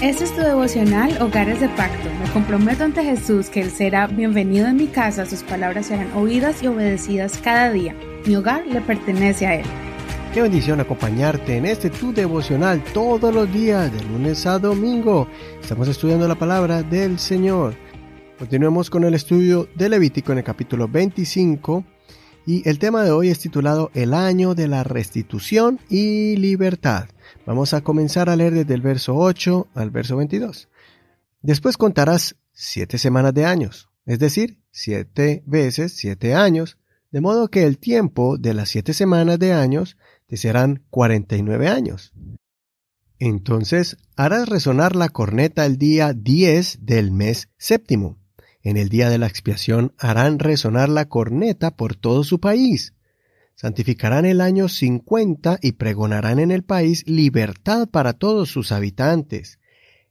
Este es tu devocional Hogares de Pacto. Me comprometo ante Jesús que Él será bienvenido en mi casa, sus palabras serán oídas y obedecidas cada día. Mi hogar le pertenece a Él. Qué bendición acompañarte en este tu devocional todos los días, de lunes a domingo. Estamos estudiando la palabra del Señor. Continuemos con el estudio de Levítico en el capítulo 25 y el tema de hoy es titulado El año de la restitución y libertad. Vamos a comenzar a leer desde el verso 8 al verso 22. Después contarás siete semanas de años, es decir, siete veces siete años, de modo que el tiempo de las siete semanas de años te serán cuarenta y nueve años. Entonces harás resonar la corneta el día diez del mes séptimo en el día de la expiación harán resonar la corneta por todo su país. Santificarán el año cincuenta y pregonarán en el país libertad para todos sus habitantes.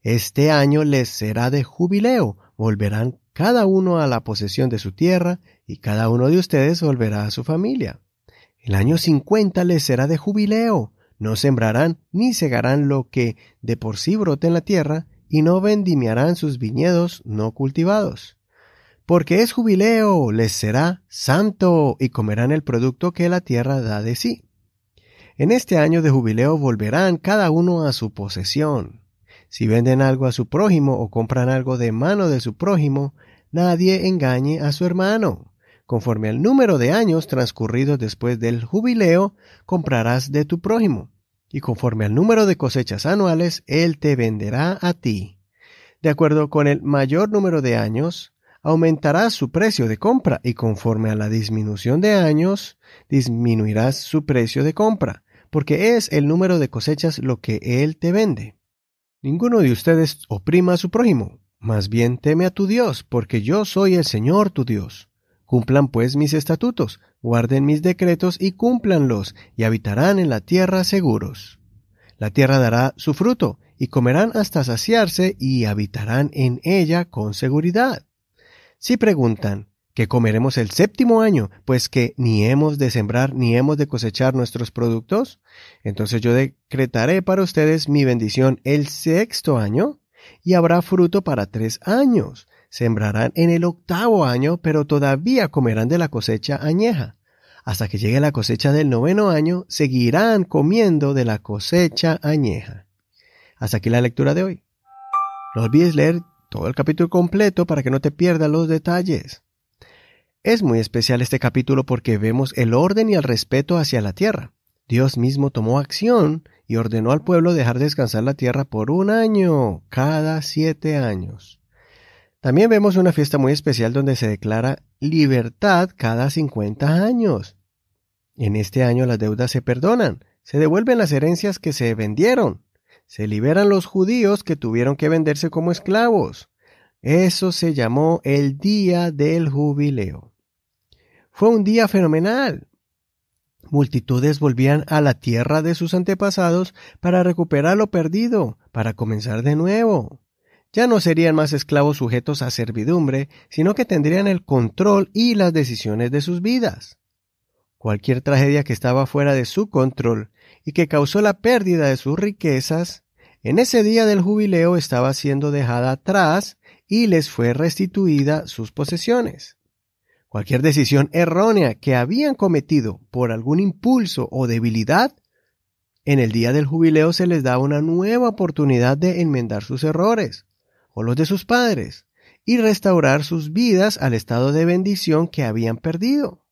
Este año les será de jubileo, volverán cada uno a la posesión de su tierra y cada uno de ustedes volverá a su familia. El año cincuenta les será de jubileo, no sembrarán ni segarán lo que de por sí brote en la tierra, y no vendimiarán sus viñedos no cultivados porque es jubileo, les será santo y comerán el producto que la tierra da de sí. En este año de jubileo volverán cada uno a su posesión. Si venden algo a su prójimo o compran algo de mano de su prójimo, nadie engañe a su hermano. Conforme al número de años transcurridos después del jubileo, comprarás de tu prójimo, y conforme al número de cosechas anuales, él te venderá a ti. De acuerdo con el mayor número de años, aumentará su precio de compra y conforme a la disminución de años, disminuirás su precio de compra, porque es el número de cosechas lo que él te vende. Ninguno de ustedes oprima a su prójimo, más bien teme a tu Dios, porque yo soy el Señor tu Dios. Cumplan pues mis estatutos, guarden mis decretos y cúmplanlos, y habitarán en la tierra seguros. La tierra dará su fruto, y comerán hasta saciarse, y habitarán en ella con seguridad. Si preguntan, ¿qué comeremos el séptimo año? Pues que ni hemos de sembrar ni hemos de cosechar nuestros productos. Entonces yo decretaré para ustedes mi bendición el sexto año y habrá fruto para tres años. Sembrarán en el octavo año, pero todavía comerán de la cosecha añeja. Hasta que llegue la cosecha del noveno año, seguirán comiendo de la cosecha añeja. Hasta aquí la lectura de hoy. No olvides leer todo el capítulo completo para que no te pierdas los detalles. Es muy especial este capítulo porque vemos el orden y el respeto hacia la tierra. Dios mismo tomó acción y ordenó al pueblo dejar descansar la tierra por un año, cada siete años. También vemos una fiesta muy especial donde se declara libertad cada cincuenta años. En este año las deudas se perdonan, se devuelven las herencias que se vendieron, se liberan los judíos que tuvieron que venderse como esclavos. Eso se llamó el día del jubileo. Fue un día fenomenal. Multitudes volvían a la tierra de sus antepasados para recuperar lo perdido, para comenzar de nuevo. Ya no serían más esclavos sujetos a servidumbre, sino que tendrían el control y las decisiones de sus vidas. Cualquier tragedia que estaba fuera de su control y que causó la pérdida de sus riquezas, en ese día del jubileo estaba siendo dejada atrás y les fue restituida sus posesiones. Cualquier decisión errónea que habían cometido por algún impulso o debilidad, en el día del jubileo se les da una nueva oportunidad de enmendar sus errores, o los de sus padres, y restaurar sus vidas al estado de bendición que habían perdido.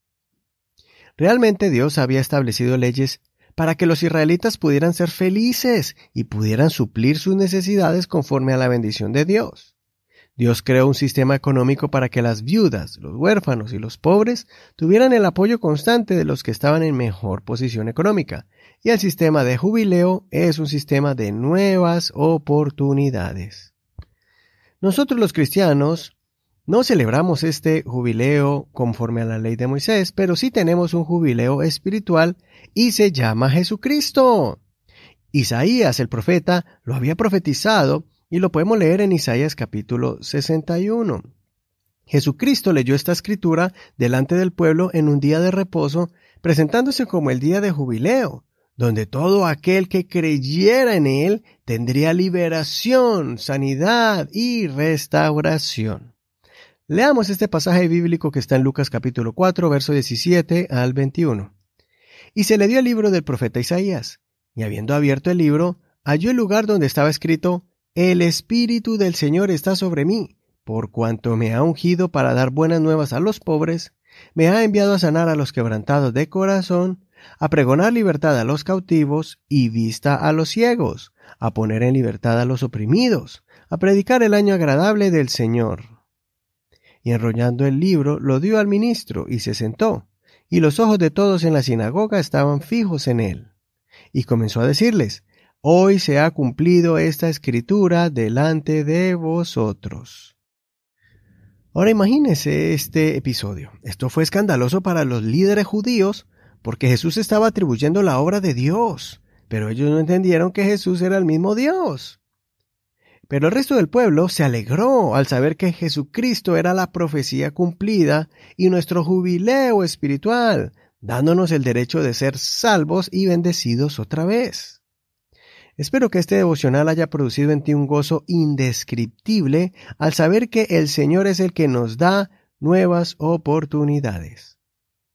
Realmente Dios había establecido leyes para que los israelitas pudieran ser felices y pudieran suplir sus necesidades conforme a la bendición de Dios. Dios creó un sistema económico para que las viudas, los huérfanos y los pobres tuvieran el apoyo constante de los que estaban en mejor posición económica, y el sistema de jubileo es un sistema de nuevas oportunidades. Nosotros los cristianos no celebramos este jubileo conforme a la ley de Moisés, pero sí tenemos un jubileo espiritual y se llama Jesucristo. Isaías el profeta lo había profetizado y lo podemos leer en Isaías capítulo 61. Jesucristo leyó esta escritura delante del pueblo en un día de reposo, presentándose como el día de jubileo, donde todo aquel que creyera en Él tendría liberación, sanidad y restauración. Leamos este pasaje bíblico que está en Lucas capítulo 4, verso 17 al 21. Y se le dio el libro del profeta Isaías, y habiendo abierto el libro, halló el lugar donde estaba escrito, El Espíritu del Señor está sobre mí, por cuanto me ha ungido para dar buenas nuevas a los pobres, me ha enviado a sanar a los quebrantados de corazón, a pregonar libertad a los cautivos y vista a los ciegos, a poner en libertad a los oprimidos, a predicar el año agradable del Señor y enrollando el libro lo dio al ministro y se sentó, y los ojos de todos en la sinagoga estaban fijos en él. Y comenzó a decirles, Hoy se ha cumplido esta escritura delante de vosotros. Ahora imagínese este episodio. Esto fue escandaloso para los líderes judíos porque Jesús estaba atribuyendo la obra de Dios, pero ellos no entendieron que Jesús era el mismo Dios. Pero el resto del pueblo se alegró al saber que Jesucristo era la profecía cumplida y nuestro jubileo espiritual, dándonos el derecho de ser salvos y bendecidos otra vez. Espero que este devocional haya producido en ti un gozo indescriptible al saber que el Señor es el que nos da nuevas oportunidades.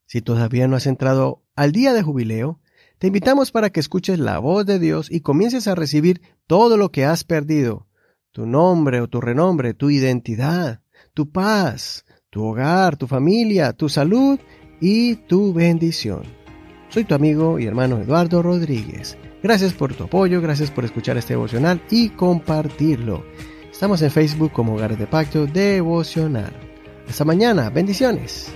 Si todavía no has entrado al día de jubileo, te invitamos para que escuches la voz de Dios y comiences a recibir todo lo que has perdido tu nombre o tu renombre, tu identidad, tu paz, tu hogar, tu familia, tu salud y tu bendición. Soy tu amigo y hermano Eduardo Rodríguez. Gracias por tu apoyo, gracias por escuchar este devocional y compartirlo. Estamos en Facebook como Hogares de Pacto Devocional. Hasta mañana, bendiciones.